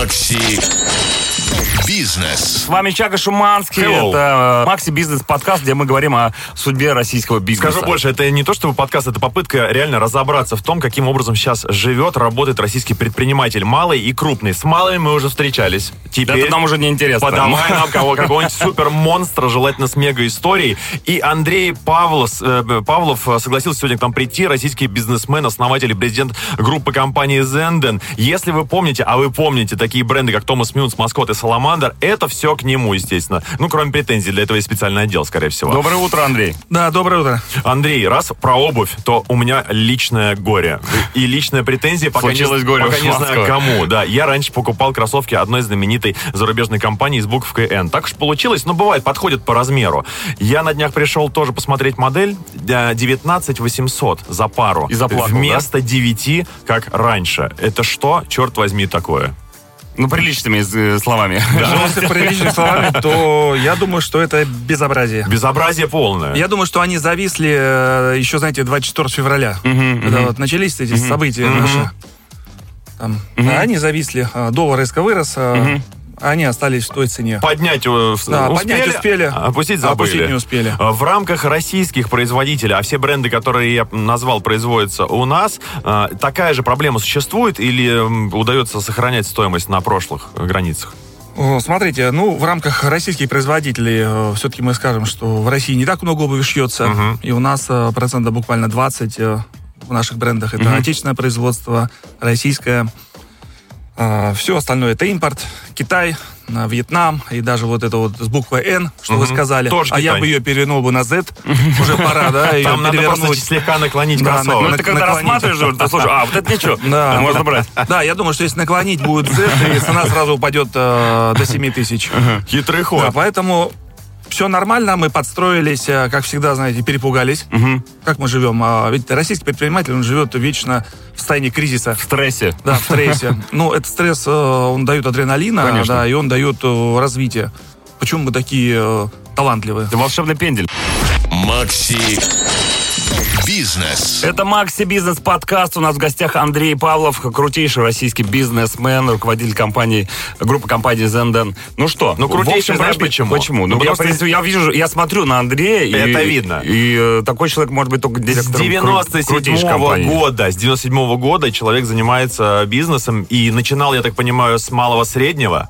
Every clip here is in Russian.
Макси Бизнес. С вами Чака Шуманский. Hello. Это э, Макси Бизнес подкаст, где мы говорим о судьбе российского бизнеса. Скажу больше, это не то, чтобы подкаст, это попытка реально разобраться в том, каким образом сейчас живет, работает российский предприниматель, малый и крупный. С малыми мы уже встречались. Теперь Это нам уже не интересно. подавай нам кого, какого-нибудь супер-монстра, желательно с мега-историей. И Андрей Павлов, э, Павлов э, согласился сегодня к нам прийти, российский бизнесмен, основатель и президент группы компании Zenden. Если вы помните, а вы помните такие бренды, как Томас Мюнс, Маскот и Саламандр, это все к нему, естественно. Ну, кроме претензий, для этого есть специальный отдел, скорее всего. Доброе утро, Андрей. Да, доброе утро. Андрей, раз про обувь, то у меня личное горе. И личная претензия, пока, не, горе пока не знаю кому. Да, я раньше покупал кроссовки одной знаменитой зарубежной компании с буковкой N. Так уж получилось, но бывает, подходит по размеру. Я на днях пришел тоже посмотреть модель э, 19 800 за пару. И заплакал, Вместо 9, как раньше. Это что, черт возьми, такое? Ну, приличными э, словами. Ну, Если приличными словами, то я думаю, что это безобразие. Безобразие полное. Я думаю, что они зависли э, еще, знаете, 24 февраля. Когда вот начались эти события наши. Там, да, Они зависли, э, доллар резко вырос, а они остались в той цене. Поднять, э, Да, поднять успели, опустить забыли. опустить не успели. А, В рамках российских производителей, а все бренды, которые я назвал, производятся у нас, а, такая же проблема существует или удается сохранять стоимость на прошлых э, границах? Смотрите, ну, в рамках российских производителей все-таки мы скажем, что в России не так много обуви шьется, Мгм. и у нас э, процентов буквально 20 э, в наших брендах. Это отечественное производство, российское. Все остальное это импорт, Китай, Вьетнам и даже вот это вот с буквой Н, что вы Мгм. сказали. Тоже а я Китай. бы ее перевернул бы на Z. Уже пора, да, ее Там надо просто слегка наклонить Да, кроссовок. Ну, ты когда рассматриваешь, ты слушай, а, вот это ничего. Да. Можно брать. Да, я думаю, что если наклонить будет Z, и цена сразу упадет э, до 7 тысяч. Хитрый Да, ход. поэтому все нормально, мы подстроились, э, как всегда, знаете, перепугались. Как мы живем? А, Ведь российский предприниматель, он живет вечно в состоянии кризиса. В стрессе. Да, в стрессе. Ну, этот стресс, э, он дает адреналина, Конечно. да, и он дает э, развитие. Почему мы такие талантливые? Это волшебный пендель. Макси Бизнес. Это Макси Бизнес подкаст. У нас в гостях Андрей Павлов, крутейший российский бизнесмен, руководитель компании, группы компании Zenden. Ну что? Ну, крутейший, знаешь почему? Почему? Ну, Ну, я, принципе, я вижу, я смотрю на Андрея. и- Это видно. И, э, такой человек может быть только С директором кру- 97 крутейшей компании. года, с 97 года человек занимается бизнесом и начинал, я так понимаю, с малого-среднего,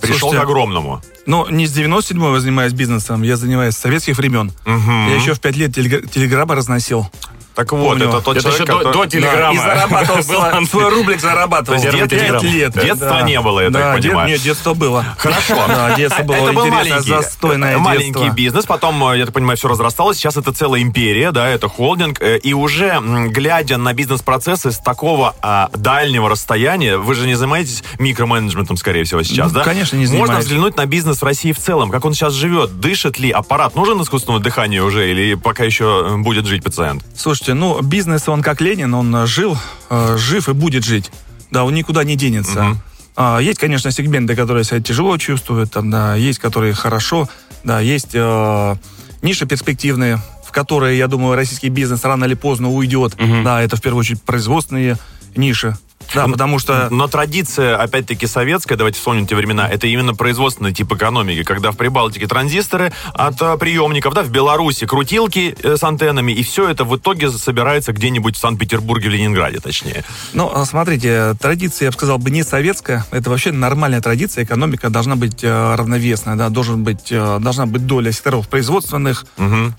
пришел Слушайте, к огромному. Ну, не с 97-го я занимаюсь бизнесом, я занимаюсь с советских времен. Я еще в 5 лет телег- телеграммы разносил. Так вот, Помню. это тот Это человек, еще до, который- до телеграммы. И зарабатывал свой, свой рублик зарабатывал. Пять телеграм. лет. Детства не было, я так Да, дет- понимаю. Нет, детство было. Хорошо. Да, детство было это был маленький, застойное маленький детство. бизнес, потом, э, я так понимаю, все разрасталось. Сейчас это целая империя, да, это холдинг. э, И уже глядя на бизнес-процессы с такого а, дальнего расстояния, вы же не занимаетесь микроменеджментом, скорее всего, сейчас, Ну, да? конечно, не Можно занимаюсь. взглянуть на бизнес в России в целом, как он сейчас живет, дышит ли аппарат, нужен искусственное дыхание уже или пока еще э, будет жить пациент? Слушайте, ну, бизнес, он как Ленин, он э, жил, э, жив и будет жить. Да, он никуда не денется. А, есть, конечно, сегменты, которые себя тяжело чувствуют, там, да, есть, которые хорошо, да, есть э, ниши перспективные, в которые, я думаю, российский бизнес рано или поздно уйдет. Да, это в первую очередь производственные ниши. Да, потому что... Но традиция, опять-таки, советская, давайте вспомним те времена, это именно производственный тип экономики, когда в Прибалтике транзисторы от э, приемников, да, в Беларуси крутилки э, с антеннами, и все это в итоге собирается где-нибудь в Санкт-Петербурге, в Ленинграде, точнее. Ну, а смотрите, традиция, я бы сказал, бы не советская. Это вообще нормальная традиция. Экономика должна быть э, равновесная, да, должен быть, должна быть доля секторов производственных,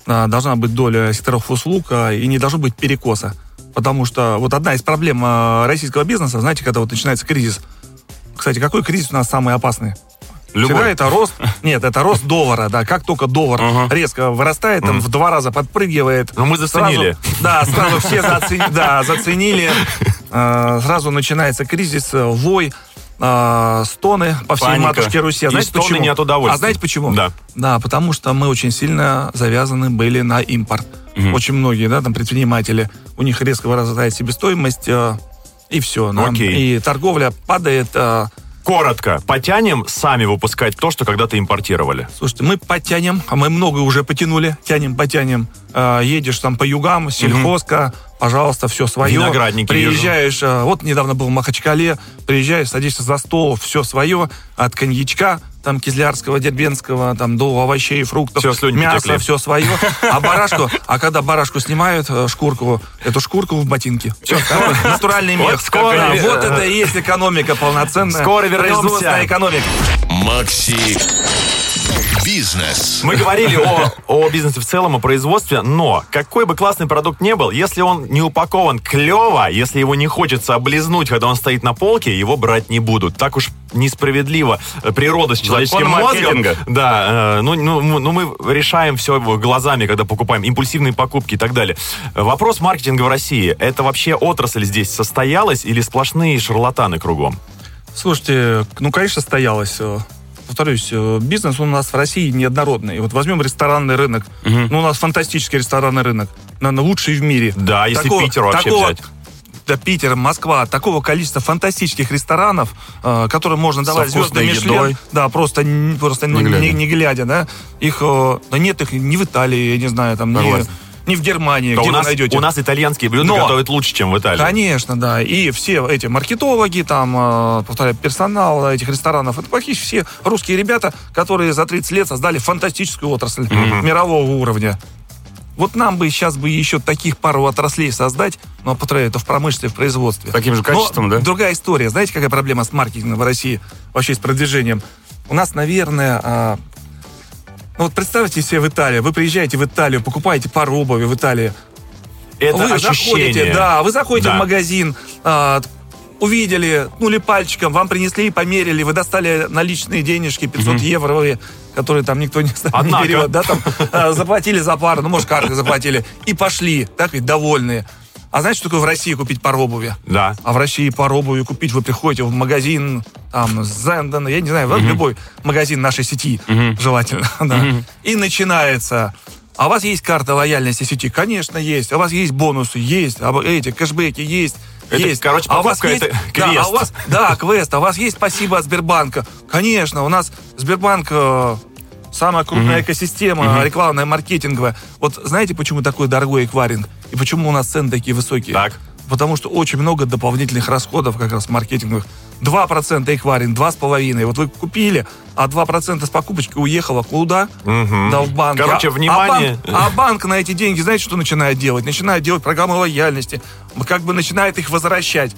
да, должна быть доля секторов услуг, и не должно быть перекоса. Потому что вот одна из проблем э, российского бизнеса, знаете, когда вот начинается кризис. Кстати, какой кризис у нас самый опасный? Любой. Всегда это рост, нет, это рост доллара, да, как только доллар резко вырастает, там в два раза подпрыгивает. Ну, мы заценили. Сразу- да, сразу все зацени- да, заценили, Э, сразу начинается кризис, э, вой, э, стоны по всей Паника. матушке Руси. А И знаете стоны почему? не от удовольствия. А знаете почему? Да. Да, потому что мы очень сильно завязаны были на импорт. Очень многие, да, там предприниматели, у них резко вырастает себестоимость, э, и все. Окей. И торговля падает. э, Коротко, потянем сами выпускать то, что когда-то импортировали. Слушайте, мы потянем, а мы много уже потянули, тянем, потянем. Э, едешь там по югам, сельхозка, пожалуйста, все свое. Виноградники Приезжаешь, э, вот недавно был в Махачкале, приезжаешь, садишься за стол, все свое, от коньячка, там, кизлярского, дербенского, там, до овощей, фруктов, слюни мяса, потекли. все свое. А барашку, а когда барашку снимают, э, шкурку, эту шкурку в ботинке. Все, натуральный Вот мех. скоро, Да, э, Вот это и есть экономика полноценная. Скоро вернемся. Производственная экономика. Макси Бизнес. Мы говорили о, о бизнесе в целом, о производстве, но какой бы классный продукт не был, если он не упакован клево, если его не хочется облизнуть, когда он стоит на полке, его брать не будут. Так уж несправедливо. Э, Природа с человеческим Закон мозгом. маркетинга. Да, э, ну, ну, ну мы решаем все глазами, когда покупаем импульсивные покупки и так далее. Э, Вопрос маркетинга в России. Это вообще отрасль здесь состоялась или сплошные шарлатаны кругом? Слушайте, ну, конечно, состоялось. Повторюсь, э, бизнес у нас в России неоднородный. Вот возьмем ресторанный рынок. Ну, у нас фантастический ресторанный рынок. Наверное, лучший в мире. Да, если Питер вообще взять. Да, Питер, Москва, такого количества фантастических ресторанов, э, которым можно давать вкусной Мишлен. едой. Да, просто, просто не, Не глядя. не- не глядя, да. Их, э, да нет их ни в Италии, я не знаю, там, Согласен. ни в Германии, Да где у, вы нас, найдете. у нас итальянские блюда Но- готовят лучше, чем в Италии. Конечно, да. И все эти маркетологи, там, э, повторяю, персонал этих ресторанов, это практически все русские ребята, которые за 30 лет создали фантастическую отрасль мирового уровня. Вот нам бы сейчас бы еще таких пару отраслей создать, но, повторяю, это в промышленности, в производстве. Таким же Но качеством, да? Другая история. Знаете, какая проблема с маркетингом в России? Вообще с продвижением? У нас, наверное, а, ну вот представьте себе в Италию. Вы приезжаете в Италию, покупаете пару обуви в Италии Это вы ощущение. заходите, да, вы заходите Да. в магазин, а, увидели, нули пальчиком, вам принесли, померили, вы достали наличные денежки, 500 евро, которые там никто не, не Однако. берет, да, там а, заплатили за пару, ну, может, карты заплатили, и пошли, так ведь, довольные. А знаете, что такое в России купить пару обуви? Да. А в России пару обуви купить, вы приходите в магазин, там, Зенден, я не знаю, в любой магазин нашей сети, желательно, да. И начинается. А у вас есть карта лояльности сети? Конечно, есть. А у вас есть бонусы? Есть. А эти кэшбэки есть. Это, есть. короче, а у вас есть, это да, квест. а у вас, да, квест. А у вас есть спасибо от Сбербанка? Конечно, у нас Сбербанк э, самая крупная экосистема рекламная, маркетинговая. Вот знаете, почему такой дорогой эквайринг? И почему у нас цены такие высокие? Так. Потому что очень много дополнительных расходов как раз маркетинговых. 2% эквайринг, 2,5%. Вот вы купили, а 2% с покупочки уехало куда? Да, в банк. Короче, А- внимание. А банк, а банк на эти деньги, знаете, что начинает делать? Начинает делать программы лояльности. Как бы начинает их возвращать.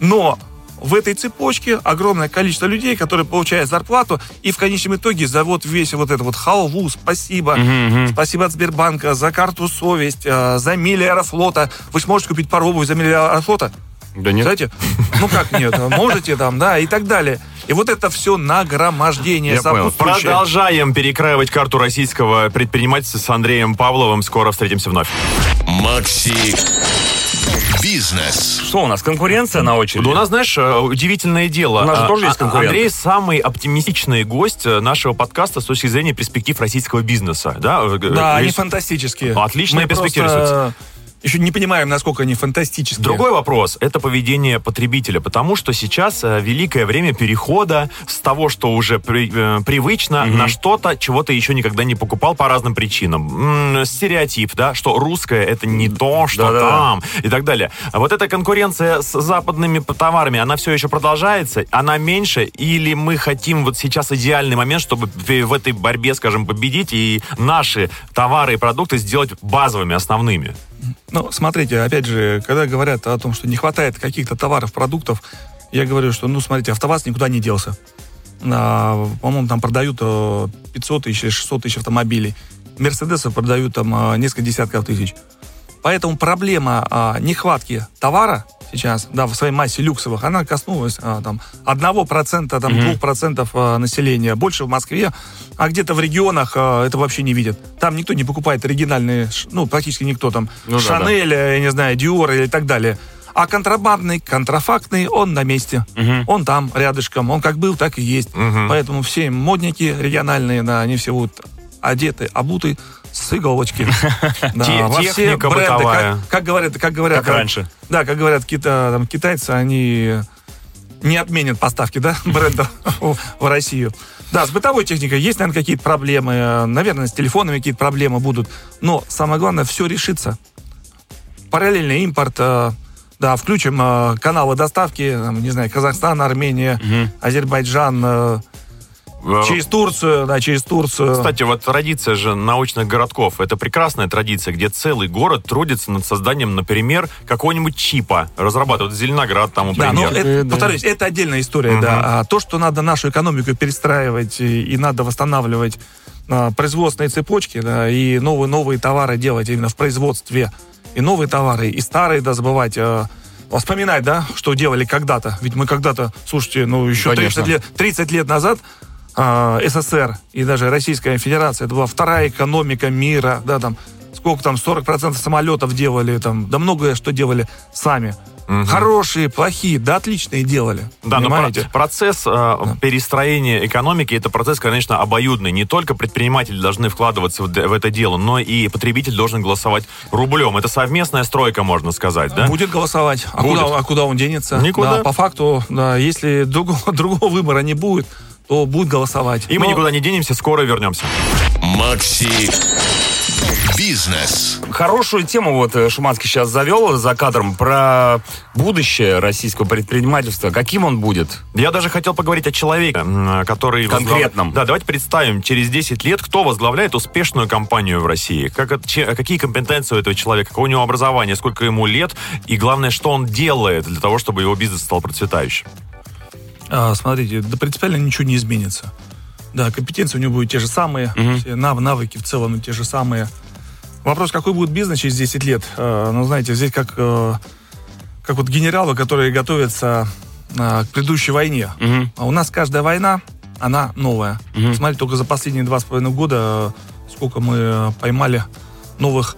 Но в этой цепочке огромное количество людей, которые получают зарплату, и в конечном итоге за вот весь вот это вот халву, спасибо, спасибо от Сбербанка, за карту совесть, э, за мили Аэрофлота. Вы сможете купить пару обуви за мили Аэрофлота? Да нет. Знаете? Ну как нет? Можете там, да, и так далее. И вот это все нагромождение Я понял. Продолжаем перекраивать карту российского предпринимательства с Андреем Павловым. Скоро встретимся вновь. Макси Бизнес. Что у нас, конкуренция на очереди? Да у нас, знаешь, э, удивительное дело. У нас же А, тоже есть а- конкуренты. Андрей самый оптимистичный гость э, нашего подкаста с точки зрения перспектив российского бизнеса. Да, Э, Да, они есть- фантастические. Отличная Мы перспектива просто Еще не понимаем, насколько они фантастические. Другой вопрос – это поведение потребителя, потому что сейчас э, великое время перехода с того, что уже при- э, привычно, на что-то, чего ты еще никогда не покупал по разным причинам. М, стереотип, да, что русское – это не то, что Да-да-да. там, и так далее. А вот эта конкуренция с западными товарами, она все еще продолжается, она меньше, или мы хотим вот сейчас идеальный момент, чтобы в в этой борьбе, скажем, победить и наши товары и продукты сделать базовыми, основными? Ну, смотрите, опять же, когда говорят о том, что не хватает каких-то товаров, продуктов, я говорю, что, ну, смотрите, АвтоВАЗ никуда не делся. А, по-моему, там продают э, 500 тысяч или 600 тысяч автомобилей. Мерседесов продают там э, несколько десятков тысяч. Поэтому проблема а, нехватки товара сейчас, да, в своей массе люксовых, она коснулась а, там 1%, там, 2% а, населения. Больше в Москве, а где-то в регионах а, это вообще не видят. Там никто не покупает оригинальные, ну, практически никто там, Ну да, Шанель, э, я не знаю, Диор и так далее. А контрабандный, контрафактный, он на месте. Он там, рядышком. Он как был, так и есть. Поэтому все модники региональные, да, они все вот одеты, обуты с иголочки. Да, во все бренды, бытовая. Как, как говорят, как говорят, Как раньше. Да, как говорят кита, там, китайцы, они не отменят поставки, да, брендов в Россию. Да, с бытовой техникой есть, наверное, какие-то проблемы. Наверное, с телефонами какие-то проблемы будут. Но самое главное, все решится. параллельный импорт, э, да, включим э, каналы доставки, не знаю, Казахстан, Армения, Азербайджан, э, Э, через Турцию, да, через Турцию. Кстати, вот традиция же научных городков, это прекрасная традиция, где целый город трудится над созданием, например, какого-нибудь чипа, разрабатывают Зеленоград там, Да, но например. это, Да. повторюсь, это отдельная история, да. А то, что надо нашу экономику перестраивать и, и надо восстанавливать а, производственные цепочки, да, и новые новые товары делать именно в производстве, и новые товары, и старые, да, забывать. а, Вспоминать, да, что делали когда-то. Ведь мы когда-то, слушайте, ну, еще Конечно. 30 лет, 30 лет назад а, СССР и даже Российская Федерация, это была вторая экономика мира, да, там, сколько там, 40% самолетов делали, там, да многое что делали сами. Хорошие, плохие, да отличные делали. Да, но понимаете? про- процесс э, перестроения экономики это процесс, конечно, обоюдный. Не только предприниматели должны вкладываться в, в это дело, но и потребитель должен голосовать рублем. Это совместная стройка, можно сказать, да? Будет голосовать. А Будет. куда, а куда он денется? Никуда. Да, по факту, да, если другого, другого выбора не будет, то будет голосовать. И мы Но- никуда не денемся, скоро вернемся. Макси Бизнес. Хорошую тему вот э, Шуманский сейчас завел за кадром про будущее российского предпринимательства. Каким он будет? Я даже хотел поговорить о человеке, который... возглав- Конкретном. Да, давайте представим, через 10 лет, кто возглавляет успешную компанию в России. Как, это- че- какие компетенции у этого человека, какое у него образование, сколько ему лет, и главное, что он делает для того, чтобы его бизнес стал процветающим. А, смотрите, да принципиально ничего не изменится. Да, компетенции у него будут те же самые, все нав- навыки в целом те же самые. Вопрос, какой будет бизнес через 10 лет? А, ну, знаете, здесь как, э, как вот генералы, которые готовятся а, к предыдущей войне. А у нас каждая война, она новая. Смотрите, только за последние два с половиной года э, сколько мы э, поймали новых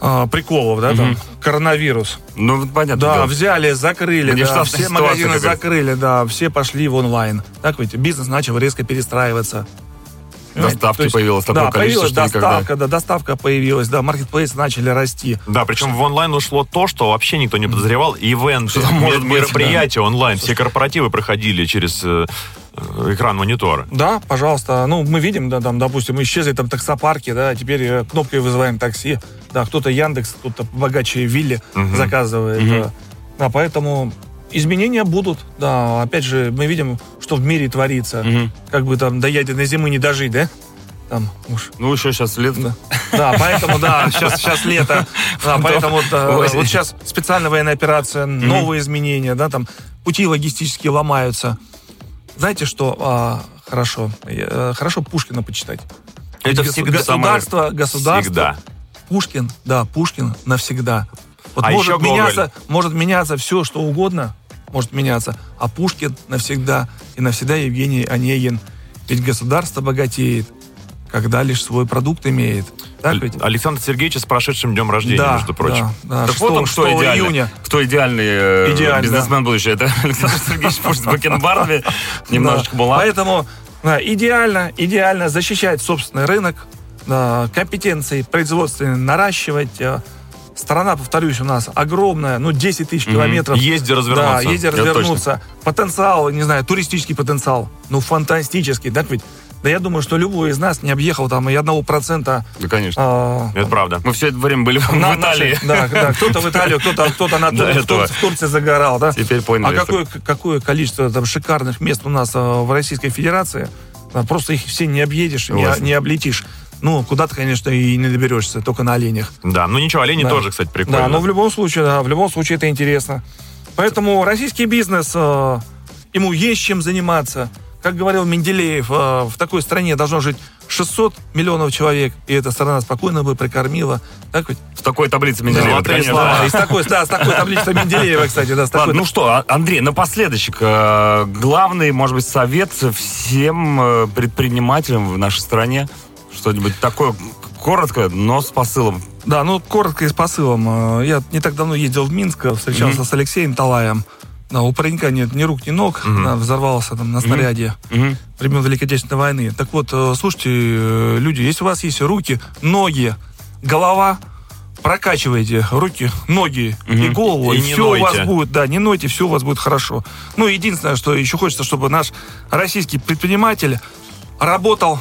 а, приколов, да, там, коронавирус. Ну, понятно. Да, взяли, закрыли, да, Внештатная все магазины какая-то. закрыли, да, все пошли в онлайн. Так ведь бизнес начал резко перестраиваться. Доставки есть, появилось такое да, количество, появилась что никогда. доставка, да, доставка появилась, да, маркетплейсы начали расти. Да, причем в онлайн ушло то, что вообще никто не подозревал. Может мер- мероприятия онлайн, все корпоративы проходили через э, э, экран монитора. Да, пожалуйста. Ну, мы видим, да, там, допустим, исчезли там таксопарки, да, теперь э, кнопкой вызываем такси. Да, кто-то Яндекс, кто-то богаче Вилли заказывает. да. Да, поэтому изменения будут. Да, опять же, мы видим, что в мире творится. Как бы там до ядерной зимы не дожить, да? Там уж Ну, еще сейчас лет. Да, да поэтому, да, сейчас, сейчас лето. Да, поэтому вот, э, вот сейчас специальная военная операция, новые изменения, да, там пути логистические ломаются. Знаете, что а, хорошо? Э, Хорошо Пушкина почитать. Это всегда государство, государство, Всегда. Пушкин, да, Пушкин навсегда. Вот А может еще Гоголь. меняться, может меняться все, что угодно, может меняться, а Пушкин навсегда и навсегда Евгений Онегин. Ведь государство богатеет, когда лишь свой продукт имеет. Так ведь? Александр Сергеевич с прошедшим днем рождения, Да, между прочим. да, да. Так 6, вот он, кто 6 идеальный. июня. Кто идеальный э, Идеально. бизнесмен будущего. Это Александр Сергеевич Пушкин в Бакенбарде. Немножечко была. Поэтому идеально, идеально защищать собственный рынок, компетенции производственные наращивать. э, Страна, повторюсь, у нас огромная, ну, 10 тысяч километров. Езди развернуться. Да, езди развернуться. Потенциал, не знаю, туристический потенциал, ну, фантастический, так ведь? Да я думаю, что любой из нас не объехал там и одного процента Да, конечно. а, Это правда. Мы все это время были в на- Италии. наши- да, да, кто-то в Италию, кто-то кто на Тур- в. Тур- в Турции загорал, да? Теперь поняли, А какое, какое количество там шикарных мест у нас а, в Российской Федерации? Просто их все не объедешь, не, не облетишь. Ну, куда-то, конечно, и не доберешься, только на оленях. Да, ну ничего, олени Да. тоже, кстати, прикольно. Да, но в любом случае, да, в любом случае это интересно. Поэтому российский бизнес, э, ему есть чем заниматься. Как говорил Менделеев, э, в такой стране должно жить 600 миллионов человек, и эта страна спокойно бы прокормила. Так ведь? В такой таблице Менделеева, Золотые конечно. слова. Да, и с такой, да, с такой таблицей Менделеева, кстати, да, с такой. Ладно, ну что, а- Андрей, напоследочек, э, главный, может быть, совет всем э, предпринимателям в нашей стране, что-нибудь такое коротко, но с посылом. Да, ну, коротко и с посылом. Э, Я не так давно ездил в Минск, э, встречался с Алексеем Талаем. Да, у паренька нет ни рук, ни ног, да, взорвался там на снаряде Мгм. времен Великой Отечественной войны. Так вот, э, слушайте, люди, если у вас есть руки, ноги, голова, прокачивайте руки, ноги и голову, И и, все у вас нойте. будет, да, не нойте, все у вас будет хорошо. Ну, единственное, что еще хочется, чтобы наш российский предприниматель работал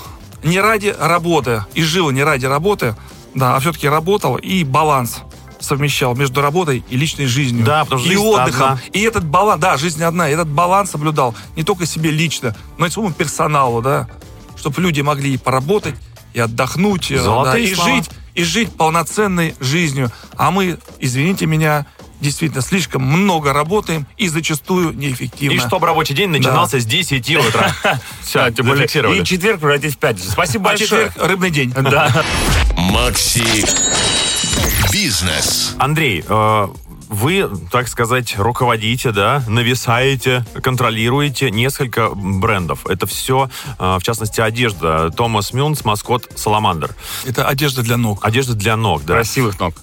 не ради работы и жил не ради работы, да, а все-таки работал и баланс. совмещал между работой и личной жизнью. Да, потому что и отдыхом. одна. И этот баланс, да, жизнь одна, и этот баланс соблюдал не только себе лично, но и своему персоналу, да, чтобы люди могли и поработать, и отдохнуть, э, Золотые да, и слова. жить, и жить полноценной жизнью. А мы, извините меня, действительно слишком много работаем и зачастую неэффективно. И чтобы рабочий день начинался с 10 утра. Все, тем более. И четверг превратить в пятницу. Спасибо А большое. четверг рыбный день. Да. Макси Бизнес. Андрей, э, вы, так сказать, руководите, да, нависаете, контролируете несколько брендов. Это все, э, в частности, одежда. Томас Мюнс, маскот Саламандр. Это одежда для ног. Одежда для ног, да. Красивых ног.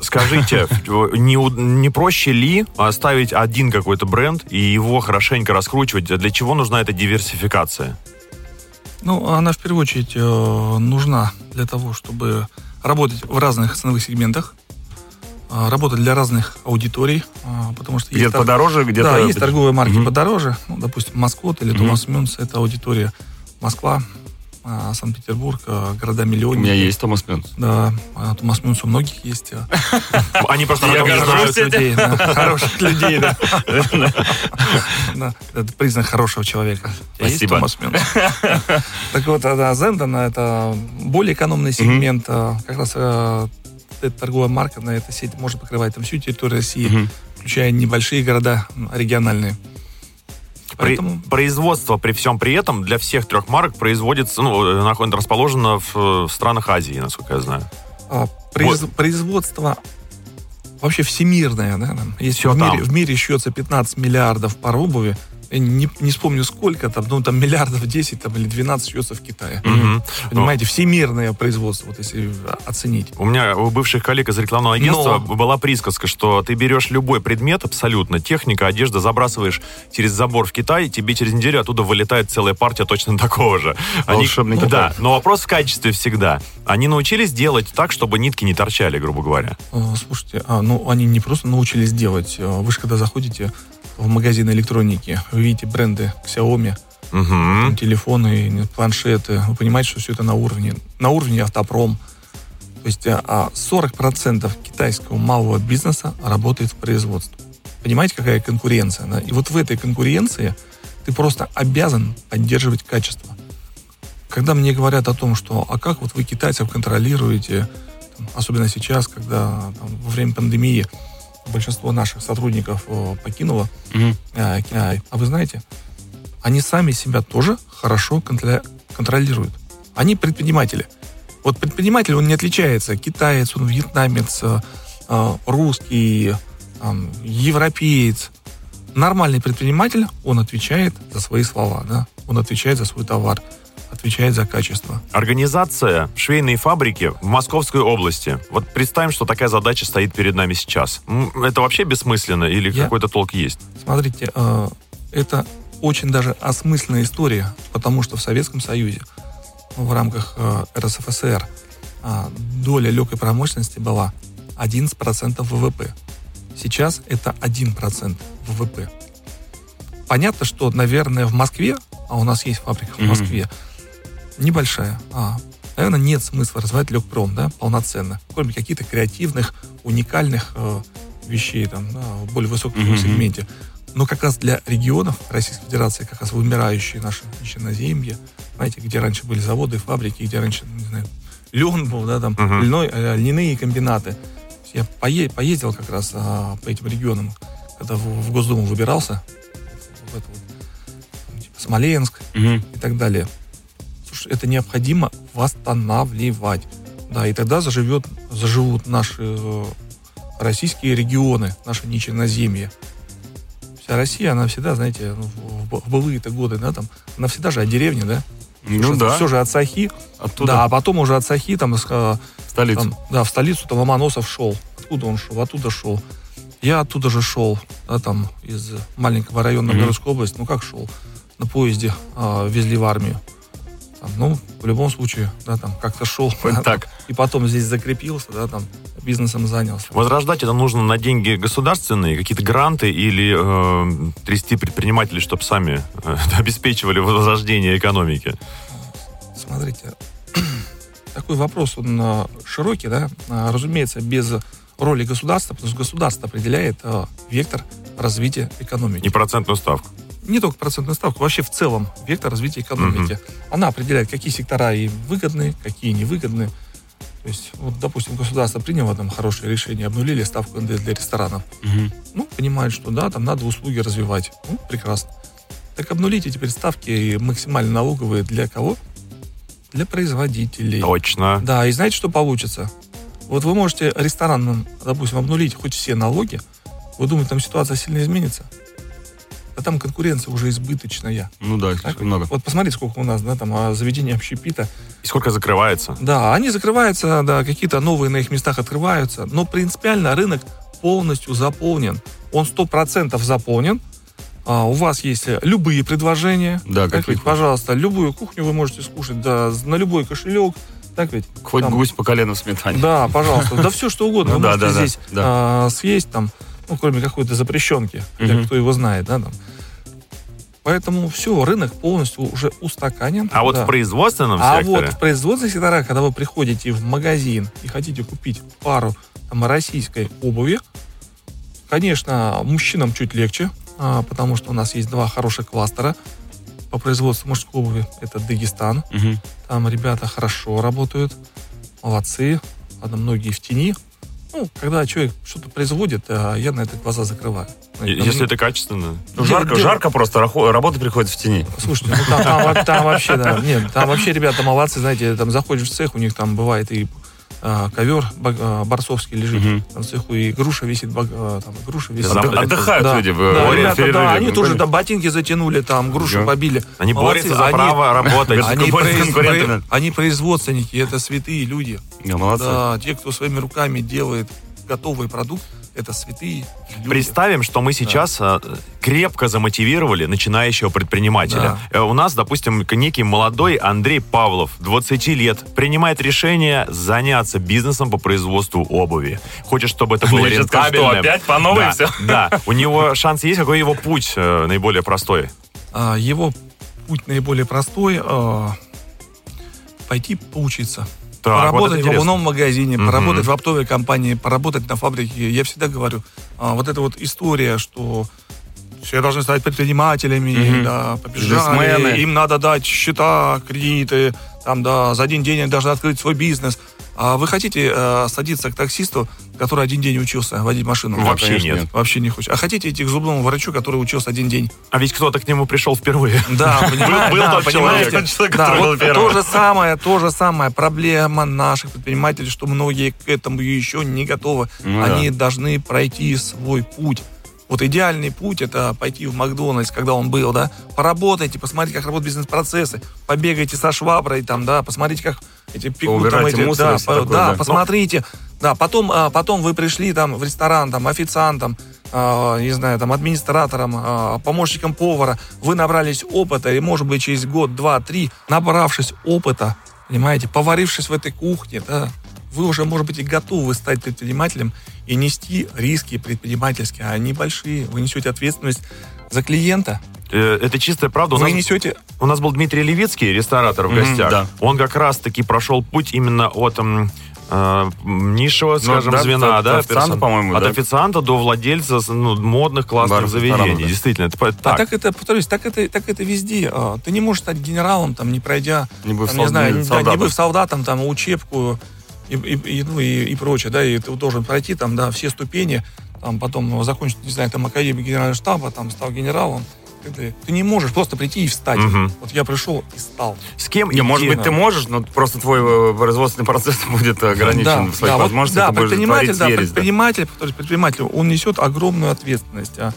Скажите, не, не проще ли оставить один какой-то бренд и его хорошенько раскручивать? Для чего нужна эта диверсификация? Ну, она в первую очередь э, нужна для того, чтобы работать в разных ценовых сегментах, работать для разных аудиторий, э, потому что Где-то подороже, где-то... Да, есть торговые марки Мгм. подороже, ну, допустим, Маскот или. Томас Мюнс, это аудитория Москва, э, Санкт-Петербург, города У миллионники. меня есть Томас Мюнс. Да, а Томас Мюнс у многих есть. Они просто знают. людей, хороших людей, да. Это признак хорошего человека. У Спасибо. Томас Мюнс? Так вот, да, Зенден это более экономный сегмент. Как раз эта торговая марка на этой сети может покрывать там всю территорию России, Мгм. включая небольшие города региональные. При- Поэтому производство при всем при этом для всех трех марок производится, ну, э, наход- расположено в, э, в странах Азии, насколько я знаю. а, произ- производство вообще всемирное, да, там, Всё в мире, там. в мире счется 15 миллиардов пар обуви, не, не вспомню сколько там, ну там миллиардов 10 там, или 12 счется в Китае. Мгм. Понимаете, всемирное производство, вот если оценить. У меня у бывших коллег из рекламного агентства была присказка, что ты берешь любой предмет абсолютно, техника, одежда, забрасываешь через забор в Китай, тебе через неделю оттуда вылетает целая партия точно такого же. Волшебный Китай. Да, но вопрос в качестве всегда. Они научились делать так, чтобы нитки не торчали, грубо говоря. А, Слушайте, а, ну они не просто научились делать. А, Вы же когда заходите в магазин электроники, вы видите бренды Xiaomi, Мгм. телефоны, планшеты, вы понимаете, что все это на уровне, на уровне автопром. То есть а, а 40% китайского малого бизнеса работает в производстве. Понимаете, какая конкуренция? да? И вот в этой конкуренции ты просто обязан поддерживать качество. Когда мне говорят о том, что а как вот вы китайцев контролируете, там, особенно сейчас, когда там, во время пандемии большинство наших сотрудников э, покинуло Мгм. а, вы знаете, они сами себя тоже хорошо контролируют. Они предприниматели. Вот предприниматель, он не отличается. Китаец, он вьетнамец, э, русский, европеец. Нормальный предприниматель, он отвечает за свои слова, да? Он отвечает за свой товар, отвечает за качество. Организация швейной фабрики в Московской области. Вот представим, что такая задача стоит перед нами сейчас. Это вообще бессмысленно или Я- какой-то толк есть? Смотрите, э, это очень даже осмысленная история, потому что в Советском Союзе в рамках э, РСФСР а, доля легкой промышленности была 11% ВВП. Сейчас это 1% ВВП. Понятно, что, наверное, в Москве, а у нас есть фабрика в. Москве, небольшая, а, наверное, нет смысла развивать легпром, да, полноценно, кроме каких-то креативных, уникальных э, вещей, там, да, в более высоком Мгм. сегменте. Но как раз для регионов Российской Федерации, как раз вымирающие наши черноземья, знаете, где раньше были заводы, фабрики, где раньше, не знаю, лен был, да, там, Мгм. льной, э, льняные комбинаты. Я пое- поездил как раз а, по этим регионам, когда в, в Госдуму выбирался, в это вот, там, типа, Смоленск Мгм. и так далее. Это необходимо восстанавливать. Да, и тогда заживет, заживут наши э, российские регионы, наши нечерноземья. Вся Россия, она всегда, знаете, ну, в, былые-то годы, да, там, она всегда же о деревне, да? Ну да, Все же от Сахи. оттуда, Да, а потом уже от Сахи, там, э, в столицу. там, да, в столицу там Ломоносов шел. Откуда он шел? Оттуда шел. Я оттуда же шел, да, там, из маленького района Мгм. Новгородской области. Ну, как шел? На поезде а, везли в армию. Там, ну, в любом случае, да, там, как-то шел. Вот да, так. там, и потом здесь закрепился, да, там, бизнесом занялся. Возрождать это нужно на деньги государственные, какие-то гранты или э, трясти предпринимателей, чтобы сами э, обеспечивали возрождение экономики. Смотрите, такой вопрос, он а, широкий, да, А, разумеется, без роли государства, потому что государство определяет э, вектор развития экономики. И процентную ставку. Не только процентную ставку, вообще в целом вектор развития экономики. Она определяет, какие сектора и выгодны, какие невыгодны. То есть, вот, допустим, государство приняло там хорошее решение, обнулили ставку НДС для ресторанов. Мгм. Ну, понимает, что да, там надо услуги развивать. Ну, прекрасно. Так обнулите теперь ставки максимально налоговые для кого? Для производителей. Точно. Да, и знаете, что получится? Вот вы можете ресторанам, допустим, обнулить хоть все налоги, вы думаете, там ситуация сильно изменится? А там конкуренция уже избыточная. Ну да, Так много. вот посмотрите, сколько у нас, да, там а, заведений общепита. И сколько закрывается? Да, они закрываются, да, какие-то новые на их местах открываются, но принципиально рынок полностью заполнен. Он 100% заполнен. А, у вас есть любые предложения. Да, так ведь, пожалуйста, любую кухню вы можете скушать, да, на любой кошелек. Так ведь? Хоть Там- гусь по колено в сметане. Да, пожалуйста. Да все что угодно. Ну Вы да, можете да, да, здесь да. а, съесть там, ну, кроме какой-то запрещенки, для Мгм. кто его знает, да, там. Поэтому все, рынок полностью уже устаканен. А вот да. в производственном А секторе... вот в производственных секторах, когда вы приходите в магазин и хотите купить пару там, российской обуви, конечно, мужчинам чуть легче, а, потому что у нас есть два хороших кластера по производству мужской обуви. Это Дагестан. Мгм. Там ребята хорошо работают, молодцы, ладно, многие в тени. Ну, когда человек что-то производит, а, я на это глаза закрываю. И- Там, Если это качественно. Ну, жарко, жарко просто, работа приходит в тени. Слушайте, ну там, там там вообще, да, нет, там вообще ребята молодцы, знаете, там заходишь в цех, у них там бывает и а, ковер а, борцовский лежит, там в цеху и груша висит, а, там груша висит. Зам- Отды- Отдыхают Да, люди в да, ребята, да, они тоже там ботинки затянули, там грушу Да. побили. Они Молодцы, борются за они- право работать. Они, произ- они производственники, это святые люди. Молодцы. Да, те, кто своими руками делает готовый продукт, это святые люди. Представим, что мы сейчас э, крепко замотивировали начинающего предпринимателя. Э, У нас, допустим, некий молодой Андрей Павлов, 20 лет, принимает решение заняться бизнесом по производству обуви. Хочет, чтобы это было что опять по новой да, всё? Да. У него шанс есть? Какой его путь э, наиболее простой? А, его путь наиболее простой пойти поучиться. Так, вот поработать это в обувном магазине, Мгм. поработать в оптовой компании, поработать на фабрике. Я всегда говорю, а, вот эта вот история, что все должны стать предпринимателями, Мгм. да, побежали, им надо дать счета, кредиты, там, да, за один день они должны открыть свой бизнес. А вы хотите э, садиться к таксисту, который один день учился водить машину? Вообще конечно, нет. нет. Вообще не хочет. А хотите идти к зубному врачу, который учился один день? А ведь кто-то к нему пришел впервые. Да, понимаете, был тот человек, который был первым. то же самое, то же самое. Проблема наших предпринимателей, что многие к этому еще не готовы. Ну Они должны пройти свой путь. Вот идеальный путь это пойти в Макдональдс, когда он был, да, поработайте, посмотрите, как работают бизнес-процессы, побегайте со шваброй, там, да, посмотрите, как эти пекут, там, Поубирайте эти- да, по- такое, да, да. посмотрите, да, потом, а, потом вы пришли там в ресторан, там, официантом, а, не знаю, там, администратором, а, помощником повара, вы набрались опыта, и, может быть, через год, два, три, набравшись опыта, понимаете, поварившись в этой кухне, да, вы уже, может быть, и готовы стать предпринимателем и нести риски предпринимательские, а они большие. Вы несете ответственность за клиента, Это чистая правда. У вы нас, несете... у нас был Дмитрий Левицкий, ресторатор в Мгм, гостях. да. Он как раз-таки прошел путь именно от э, низшего, скажем, да, звена, от да, официанта, по-моему, от да. официанта до владельца ну, модных классных Баров, заведений. да. Действительно, это А так. так это, повторюсь, так это, так это везде. А, Ты не можешь стать генералом, там, не пройдя, Не быв там, не знаю, не да, солдатом. не быв солдатом, там, учебку и, и- и, ну, и, и прочее, да, и ты должен пройти там, да, все ступени, там, потом закончить, не знаю, там, академию генерального штаба, там, стал генералом. Ты, ты не можешь просто прийти и встать. Мгм. Вот я пришел и стал. С кем Не, может быть, ты можешь, но просто твой э, производственный процесс будет ограничен в своих да, вот, возможностях. да, ты будешь предприниматель, да, ересь, да. предприниматель, повторюсь, предприниматель, он несет огромную ответственность. а.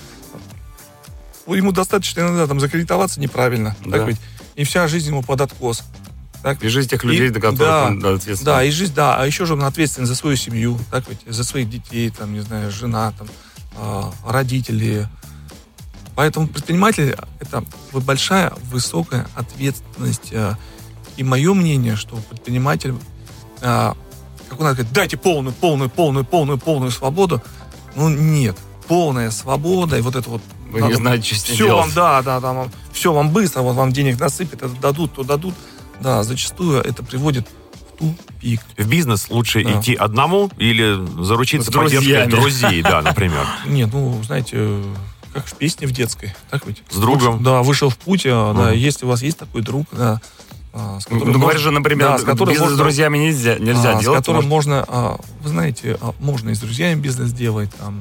Ему достаточно иногда там закредитоваться неправильно, Да. так ведь, и вся жизнь ему под откос. Так? И жизнь тех людей, И- до которых да, он да, ответственен. Да, и жизнь, да, а еще же он ответственен за свою семью, так ведь, за своих детей, там, не знаю, жена, там, а, родители. Поэтому предприниматель – это большая, высокая ответственность. а. И мое мнение, что предприниматель, а, как он говорит, дайте полную, полную, полную, полную, полную свободу. Ну, нет. Полная свобода, и вот это вот... Вы не знаете, что с все делать. вам, да, да, да, вам, все вам быстро, вот вам денег насыпят, это дадут, то дадут. Да, зачастую это приводит в тупик. В бизнес лучше Да. идти одному или заручиться поддержкой друзей, да, например. Нет, ну, знаете, э, как в песне в детской, так ведь? С другом. Да, вышел в путь, а, да, если у вас есть такой друг, да, а, с которым Ну, говоришь же, например, да, с которым бизнес с можно- друзьями нельзя, нельзя а, делать. С которым может, можно, а, вы знаете, а, можно и с друзьями бизнес делать, там,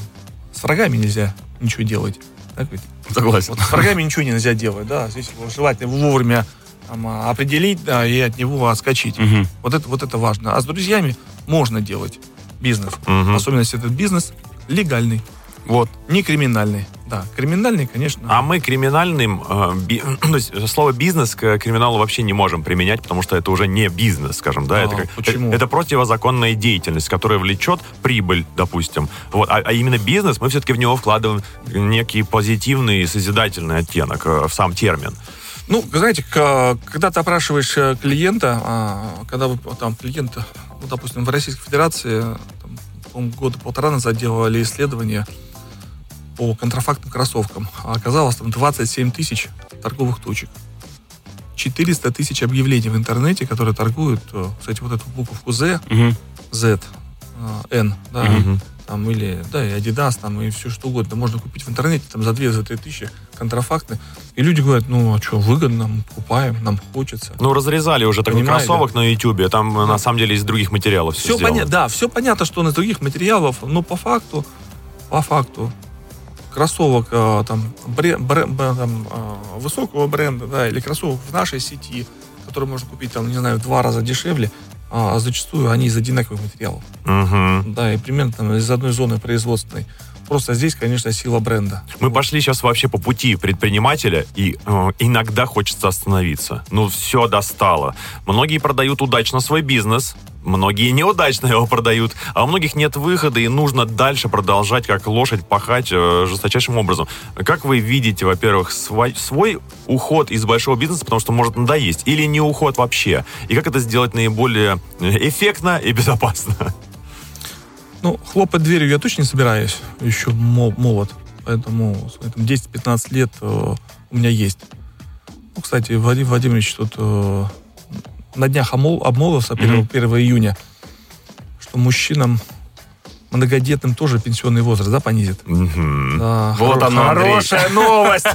с врагами нельзя ничего делать. Так ведь? Согласен. Вот с врагами ничего нельзя делать, да. Здесь желательно вовремя там, а, определить, да, и от него отскочить. Мгм. Вот это, вот это важно. А с друзьями можно делать бизнес. Мгм. Особенно если этот бизнес легальный, Вот. не криминальный. Да, криминальный, конечно. А мы криминальным, э, би- то есть слово бизнес к криминалу вообще не можем применять, потому что это уже не бизнес, скажем, да, А, это, как- почему? это противозаконная деятельность, которая влечет прибыль, допустим. Вот, а, а именно бизнес, мы все-таки в него вкладываем некий позитивный и созидательный оттенок э, в сам термин. Ну, знаете, когда ты опрашиваешь э, клиента, а, когда вы там клиента, ну, допустим, в Российской Федерации, там, года полтора назад делали исследование по контрафактным кроссовкам, а оказалось там 27 тысяч торговых точек. 400 тысяч объявлений в интернете, которые торгуют, э, кстати, вот эту буковку Z. Z, N, да, там, или, да, и Adidas, там, и все что угодно. Можно купить в интернете, там, за 2-3 тысячи контрафактные. И люди говорят, ну, а что, выгодно, мы покупаем, нам хочется. Ну, разрезали уже такой Понимаете? кроссовок на YouTube, там э, на самом деле из других материалов все, Все сделано. понятно, да, все понятно, что он из других материалов, но по факту, по факту, кроссовок э, там, бре- бре- б- там, э, высокого бренда, да, или кроссовок в нашей сети, который можно купить, там, не знаю, в два раза дешевле, а зачастую они из одинаковых материалов. Мгм. Да, и примерно там, из одной зоны производственной. Просто здесь, конечно, сила бренда. Мы пошли сейчас вообще по пути предпринимателя, и э, иногда хочется остановиться. Ну, все достало. Многие продают удачно свой бизнес, многие неудачно его продают, а у многих нет выхода, и нужно дальше продолжать, как лошадь, пахать э, жесточайшим образом. Как вы видите, во-первых, свой, свой уход из большого бизнеса, потому что может надоесть, или не уход вообще? И как это сделать наиболее э, эффектно и безопасно? Ну, хлопать дверью я точно не собираюсь. Еще мо- молод. Поэтому смотри, там 10-15 лет э, у меня есть. Ну, кстати, Вадим Владимирович тут на днях омол- обмолвился 1, Мгм. 1 июня, что мужчинам многодетным тоже пенсионный возраст, да, понизит? Мгм. Да, Вот хоро- оно. Хорошая новость.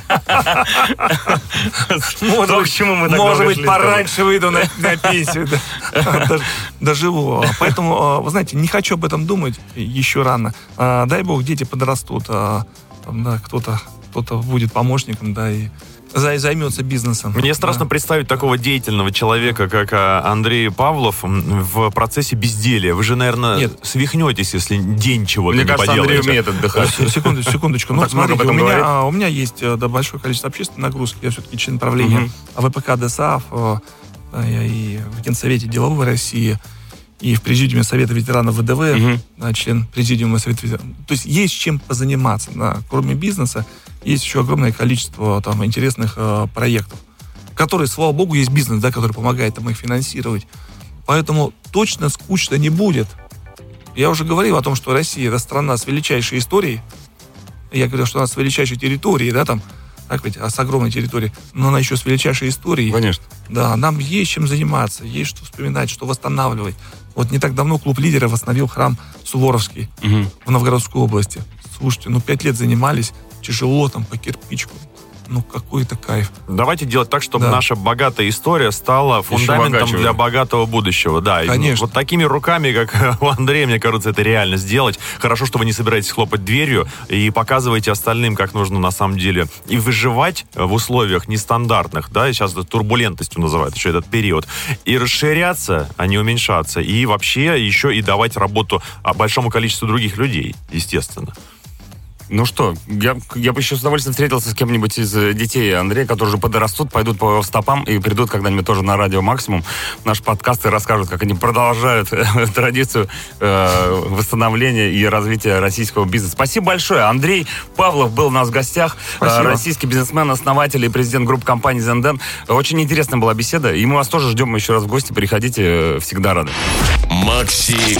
Может быть, чему мы может пораньше выйду на, пенсию. Доживу. Поэтому, а, вы знаете, не хочу об этом думать еще рано. А, Дай бог, дети подрастут, а, там, да, кто-то кто-то будет помощником, да, и займется бизнесом. Мне страшно Да. представить такого деятельного человека, как а, Андрей Павлов, в процессе безделия. Вы же, наверное, Нет. свихнетесь, если день чего-то Мне не кажется, Андрей поделаете. умеет отдыхать. С- Секундочку, секундочку. Ну, смотрите, у меня, а, у меня есть э, да, большое количество общественной нагрузки. Я все-таки член правления Мгм. АВПК ДОСААФ. э, и в Генсовете деловой России, и в Президиуме Совета ветеранов ВДВ, да, член Президиума Совета ветеранов. То есть есть чем позаниматься. Да. Кроме бизнеса, есть еще огромное количество там, интересных э, проектов, которые, слава богу, есть бизнес, да, который помогает там, их финансировать. Поэтому точно скучно не будет. Я уже говорил о том, что Россия это страна с величайшей историей. Я говорил, что она с величайшей территорией, да, там, так ведь, а с огромной территорией, но она еще с величайшей историей. Конечно. Да, нам есть чем заниматься, есть что вспоминать, что восстанавливать. Вот не так давно клуб лидеров восстановил храм Суворовский Мгм. в Новгородской области. Слушайте, ну пять лет занимались, тяжело там по кирпичку. Ну какой это кайф. Давайте делать так, чтобы Да. наша богатая история стала фундаментом для богатого будущего. Да, И Конечно. вот такими руками, как у Андрея, мне кажется, это реально сделать. Хорошо, что вы не собираетесь хлопать дверью и показываете остальным, как нужно на самом деле и выживать в условиях нестандартных, да, и сейчас это турбулентностью называют еще этот период, и расширяться, а не уменьшаться, и вообще еще и давать работу большому количеству других людей, естественно. Ну что, я, я бы еще с удовольствием встретился с кем-нибудь из э, детей Андрея, которые уже подрастут, пойдут по его стопам и придут когда-нибудь тоже на радио «Максимум». Наш подкаст и расскажут, как они продолжают традицию э, восстановления и развития российского бизнеса. Спасибо большое. Андрей Павлов был у нас в гостях. Спасибо. Э, российский бизнесмен, основатель и президент группы компании «Зенден». Очень интересная была беседа. И мы вас тоже ждем еще раз в гости. Приходите, э, всегда рады. Макси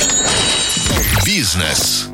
Бизнес.